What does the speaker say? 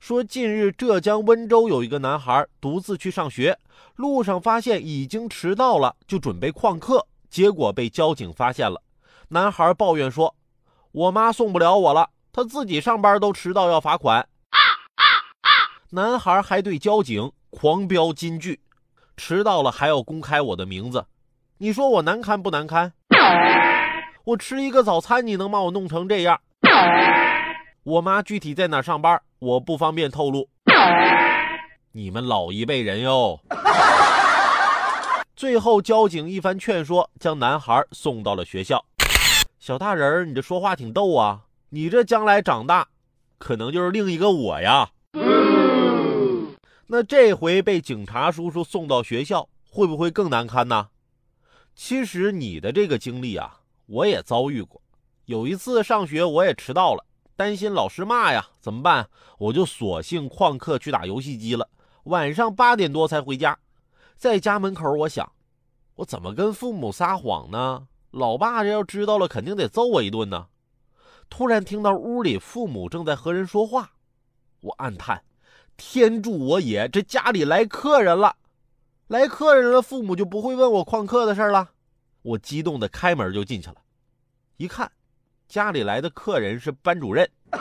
说近日浙江温州有一个男孩独自去上学，路上发现已经迟到了，就准备旷课，结果被交警发现了。男孩抱怨说：“我妈送不了我了，他自己上班都迟到要罚款。”男孩还对交警狂飙金句：“迟到了还要公开我的名字，你说我难堪不难堪？我吃一个早餐你能把我弄成这样？我妈具体在哪上班？”我不方便透露，你们老一辈人哟。最后，交警一番劝说，将男孩送到了学校。小大人，你这说话挺逗啊！你这将来长大，可能就是另一个我呀。那这回被警察叔叔送到学校，会不会更难堪呢？其实你的这个经历啊，我也遭遇过。有一次上学，我也迟到了。担心老师骂呀，怎么办？我就索性旷课去打游戏机了。晚上八点多才回家，在家门口，我想，我怎么跟父母撒谎呢？老爸这要知道了，肯定得揍我一顿呢。突然听到屋里父母正在和人说话，我暗叹：天助我也！这家里来客人了，来客人了，父母就不会问我旷课的事了。我激动的开门就进去了，一看。家里来的客人是班主任，